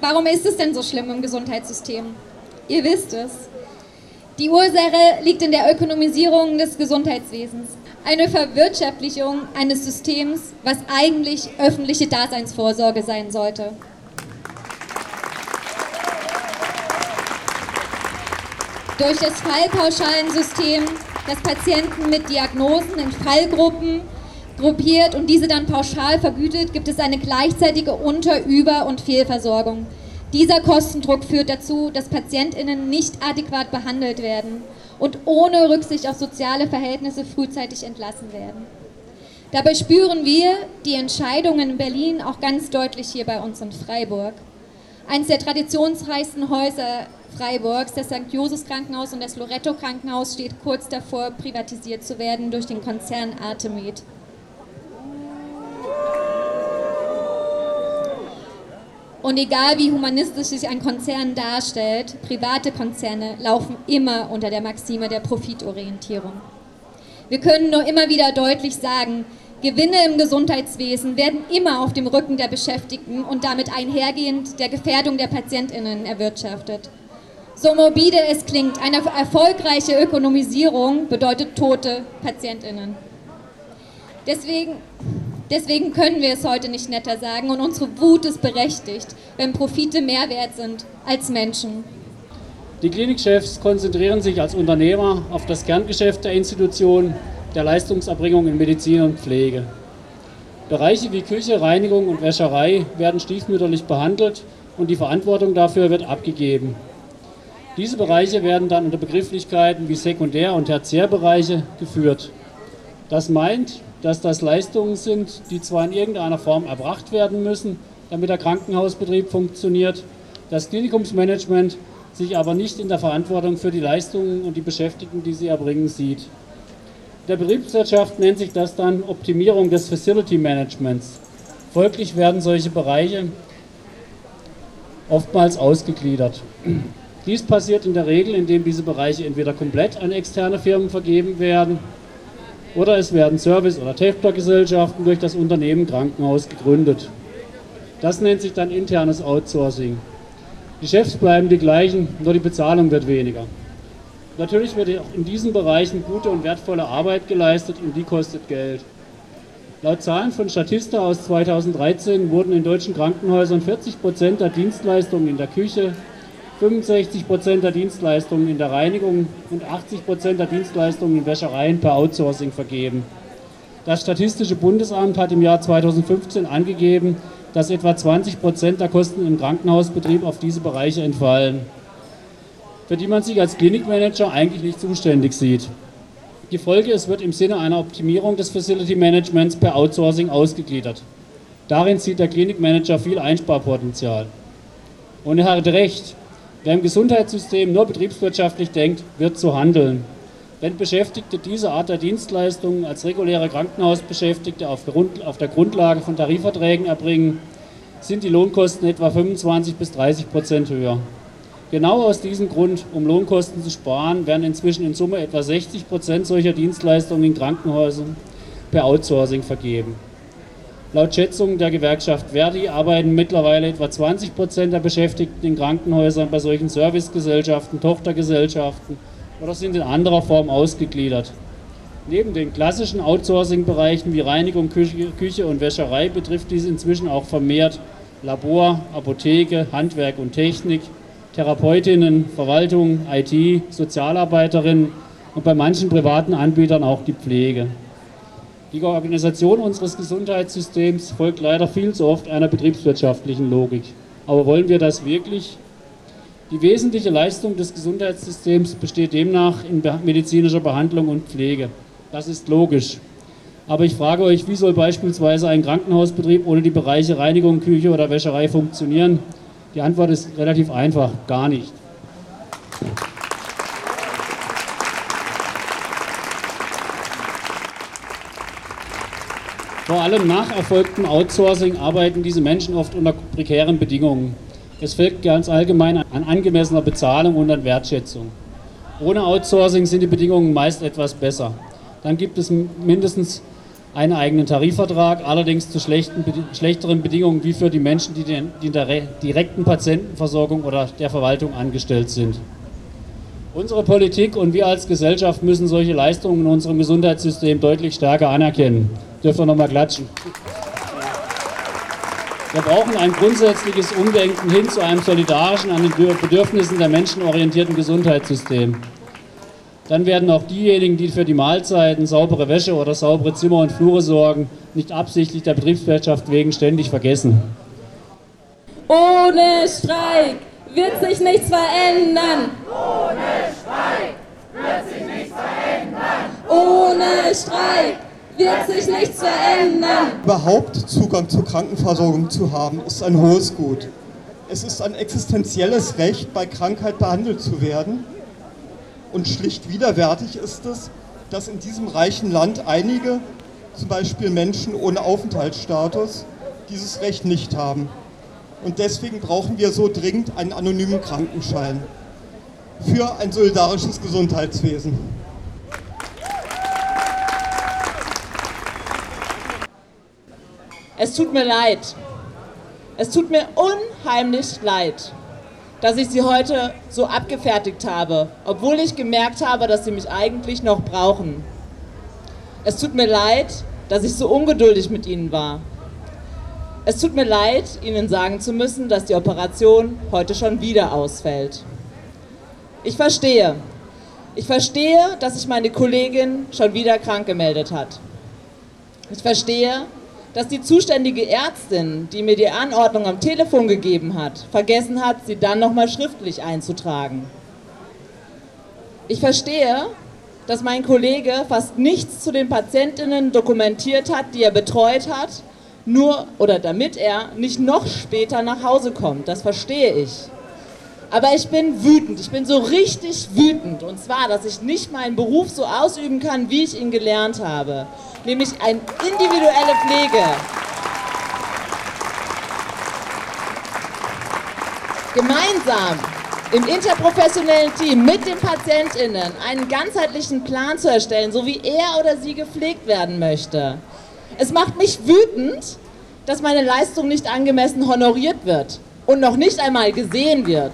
Warum ist es denn so schlimm im Gesundheitssystem? Ihr wisst es. Die Ursache liegt in der Ökonomisierung des Gesundheitswesens. Eine Verwirtschaftlichung eines Systems, was eigentlich öffentliche Daseinsvorsorge sein sollte. Durch das Fallpauschalensystem, das Patienten mit Diagnosen in Fallgruppen gruppiert und diese dann pauschal vergütet, gibt es eine gleichzeitige Unter-, Über- und Fehlversorgung. Dieser Kostendruck führt dazu, dass PatientInnen nicht adäquat behandelt werden und ohne Rücksicht auf soziale Verhältnisse frühzeitig entlassen werden. Dabei spüren wir die Entscheidungen in Berlin auch ganz deutlich hier bei uns in Freiburg. Eines der traditionsreichsten Häuser Freiburgs, das St. Josefs Krankenhaus und das Loretto Krankenhaus, steht kurz davor, privatisiert zu werden durch den Konzern Artemed. Und egal wie humanistisch sich ein Konzern darstellt, private Konzerne laufen immer unter der Maxime der Profitorientierung. Wir können nur immer wieder deutlich sagen, Gewinne im Gesundheitswesen werden immer auf dem Rücken der Beschäftigten und damit einhergehend der Gefährdung der Patientinnen erwirtschaftet. So morbide es klingt, eine erfolgreiche Ökonomisierung bedeutet tote Patientinnen. Deswegen Deswegen können wir es heute nicht netter sagen und unsere Wut ist berechtigt, wenn Profite mehr wert sind als Menschen. Die Klinikchefs konzentrieren sich als Unternehmer auf das Kerngeschäft der Institution, der Leistungserbringung in Medizin und Pflege. Bereiche wie Küche, Reinigung und Wäscherei werden stiefmütterlich behandelt und die Verantwortung dafür wird abgegeben. Diese Bereiche werden dann unter Begrifflichkeiten wie Sekundär- und Tertiärbereiche geführt. Das meint, dass das Leistungen sind, die zwar in irgendeiner Form erbracht werden müssen, damit der Krankenhausbetrieb funktioniert, das Klinikumsmanagement sich aber nicht in der Verantwortung für die Leistungen und die Beschäftigten, die sie erbringen, sieht. In der Betriebswirtschaft nennt sich das dann Optimierung des Facility Managements. Folglich werden solche Bereiche oftmals ausgegliedert. Dies passiert in der Regel, indem diese Bereiche entweder komplett an externe Firmen vergeben werden oder es werden Service- oder Tochtergesellschaften durch das Unternehmen Krankenhaus gegründet. Das nennt sich dann internes Outsourcing. Die Chefs bleiben die gleichen, nur die Bezahlung wird weniger. Natürlich wird auch in diesen Bereichen gute und wertvolle Arbeit geleistet und die kostet Geld. Laut Zahlen von Statista aus 2013 wurden in deutschen Krankenhäusern 40 Prozent der Dienstleistungen in der Küche, 65 Prozent der Dienstleistungen in der Reinigung und 80 Prozent der Dienstleistungen in Wäschereien per Outsourcing vergeben. Das Statistische Bundesamt hat im Jahr 2015 angegeben, dass etwa 20 Prozent der Kosten im Krankenhausbetrieb auf diese Bereiche entfallen, für die man sich als Klinikmanager eigentlich nicht zuständig sieht. Die Folge, es wird im Sinne einer Optimierung des Facility Managements per Outsourcing ausgegliedert. Darin sieht der Klinikmanager viel Einsparpotenzial. Und er hat recht, Wer im Gesundheitssystem nur betriebswirtschaftlich denkt, wird zu handeln. Wenn Beschäftigte diese Art der Dienstleistungen als reguläre Krankenhausbeschäftigte auf, der Grundlage von Tarifverträgen erbringen, sind die Lohnkosten etwa 25 bis 30 Prozent höher. Genau aus diesem Grund, um Lohnkosten zu sparen, werden inzwischen in Summe etwa 60 Prozent solcher Dienstleistungen in Krankenhäusern per Outsourcing vergeben. Laut Schätzungen der Gewerkschaft Verdi arbeiten mittlerweile etwa 20 Prozent der Beschäftigten in Krankenhäusern bei solchen Servicegesellschaften, Tochtergesellschaften oder sind in anderer Form ausgegliedert. Neben den klassischen Outsourcing-Bereichen wie Reinigung, Küche, Küche und Wäscherei betrifft dies inzwischen auch vermehrt Labor, Apotheke, Handwerk und Technik, Therapeutinnen, Verwaltung, IT, Sozialarbeiterinnen und bei manchen privaten Anbietern auch die Pflege. Die Organisation unseres Gesundheitssystems folgt leider viel zu oft einer betriebswirtschaftlichen Logik. Aber wollen wir das wirklich? Die wesentliche Leistung des Gesundheitssystems besteht demnach in medizinischer Behandlung und Pflege. Das ist logisch. Aber ich frage euch, wie soll beispielsweise ein Krankenhausbetrieb ohne die Bereiche Reinigung, Küche oder Wäscherei funktionieren? Die Antwort ist relativ einfach, gar nicht. Vor allem nach erfolgtem Outsourcing arbeiten diese Menschen oft unter prekären Bedingungen. Es fehlt ganz allgemein an angemessener Bezahlung und an Wertschätzung. Ohne Outsourcing sind die Bedingungen meist etwas besser. Dann gibt es mindestens einen eigenen Tarifvertrag, allerdings zu schlechten, schlechteren Bedingungen wie für die Menschen, die, die in der direkten Patientenversorgung oder der Verwaltung angestellt sind. Unsere Politik und wir als Gesellschaft müssen solche Leistungen in unserem Gesundheitssystem deutlich stärker anerkennen. Dürfen wir nochmal klatschen. Wir brauchen ein grundsätzliches Umdenken hin zu einem solidarischen, an den Bedürfnissen der Menschen orientierten Gesundheitssystem. Dann werden auch diejenigen, die für die Mahlzeiten, saubere Wäsche oder saubere Zimmer und Flure sorgen, nicht absichtlich der Betriebswirtschaft wegen ständig vergessen. Ohne Streik wird sich nichts verändern. Ohne Streik wird sich nichts verändern. Ohne Streik wird sich nichts verändern. Überhaupt Zugang zur Krankenversorgung zu haben, ist ein hohes Gut. Es ist ein existenzielles Recht, bei Krankheit behandelt zu werden. Und schlicht widerwärtig ist es, dass in diesem reichen Land einige, zum Beispiel Menschen ohne Aufenthaltsstatus, dieses Recht nicht haben. Und deswegen brauchen wir so dringend einen anonymen Krankenschein für ein solidarisches Gesundheitswesen. Es tut mir leid. Es tut mir unheimlich leid, dass ich Sie heute so abgefertigt habe, obwohl ich gemerkt habe, dass Sie mich eigentlich noch brauchen. Es tut mir leid, dass ich so ungeduldig mit Ihnen war. Es tut mir leid, Ihnen sagen zu müssen, dass die Operation heute schon wieder ausfällt. Ich verstehe. Ich verstehe, dass sich meine Kollegin schon wieder krank gemeldet hat. Ich verstehe, dass die zuständige Ärztin, die mir die Anordnung am Telefon gegeben hat, vergessen hat, sie dann nochmal schriftlich einzutragen. Ich verstehe, dass mein Kollege fast nichts zu den Patientinnen dokumentiert hat, die er betreut hat nur oder damit er nicht noch später nach Hause kommt. Das verstehe ich. Aber ich bin wütend, ich bin so richtig wütend. Und zwar, dass ich nicht meinen Beruf so ausüben kann, wie ich ihn gelernt habe. Nämlich eine individuelle Pflege. Gemeinsam im interprofessionellen Team mit den PatientInnen einen ganzheitlichen Plan zu erstellen, so wie er oder sie gepflegt werden möchte. Es macht mich wütend, dass meine Leistung nicht angemessen honoriert wird und noch nicht einmal gesehen wird.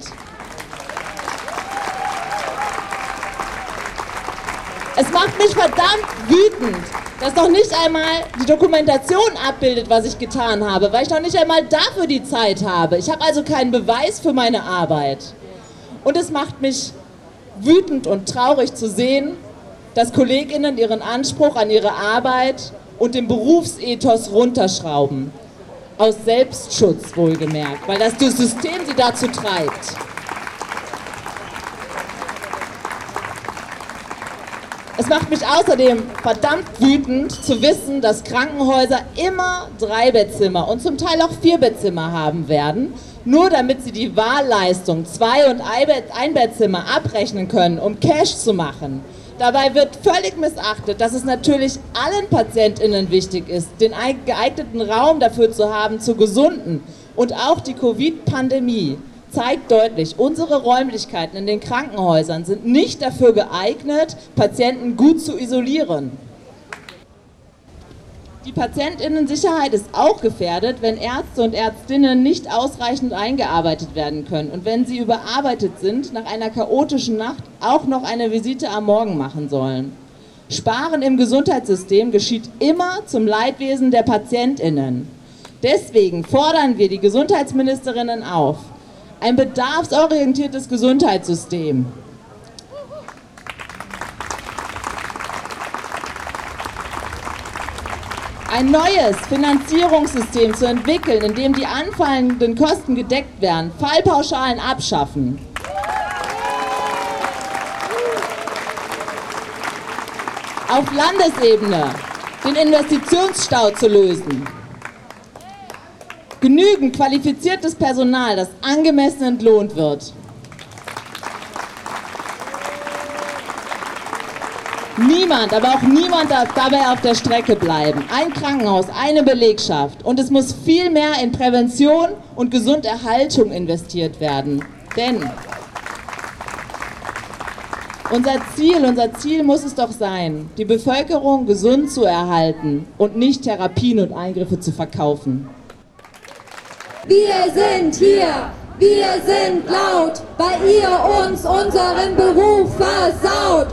Es macht mich verdammt wütend, dass noch nicht einmal die Dokumentation abbildet, was ich getan habe, weil ich noch nicht einmal dafür die Zeit habe. Ich habe also keinen Beweis für meine Arbeit. Und es macht mich wütend und traurig zu sehen, dass Kolleginnen ihren Anspruch an ihre Arbeit und den Berufsethos runterschrauben. Aus Selbstschutz wohlgemerkt, weil das System sie dazu treibt. Es macht mich außerdem verdammt wütend zu wissen, dass Krankenhäuser immer drei Bettzimmer und zum Teil auch vier Bettzimmer haben werden, nur damit sie die Wahlleistung zwei- und ein Bettzimmer abrechnen können, um Cash zu machen. Dabei wird völlig missachtet, dass es natürlich allen PatientInnen wichtig ist, den geeigneten Raum dafür zu haben, zu gesunden. Und auch die Covid-Pandemie zeigt deutlich, unsere Räumlichkeiten in den Krankenhäusern sind nicht dafür geeignet, Patienten gut zu isolieren. Die Patientinnensicherheit ist auch gefährdet, wenn Ärzte und Ärztinnen nicht ausreichend eingearbeitet werden können und wenn sie überarbeitet sind, nach einer chaotischen Nacht auch noch eine Visite am Morgen machen sollen. Sparen im Gesundheitssystem geschieht immer zum Leidwesen der Patientinnen. Deswegen fordern wir die Gesundheitsministerinnen auf, ein bedarfsorientiertes Gesundheitssystem ein neues Finanzierungssystem zu entwickeln, in dem die anfallenden Kosten gedeckt werden, Fallpauschalen abschaffen. Auf Landesebene den Investitionsstau zu lösen. Genügend qualifiziertes Personal, das angemessen entlohnt wird. Niemand, aber auch niemand darf dabei auf der Strecke bleiben. Ein Krankenhaus, eine Belegschaft. Und es muss viel mehr in Prävention und Gesunderhaltung investiert werden. Denn Unser Ziel, unser Ziel muss es doch sein, die Bevölkerung gesund zu erhalten und nicht Therapien und Eingriffe zu verkaufen. Wir sind hier, wir sind laut, weil ihr uns unseren Beruf versaut.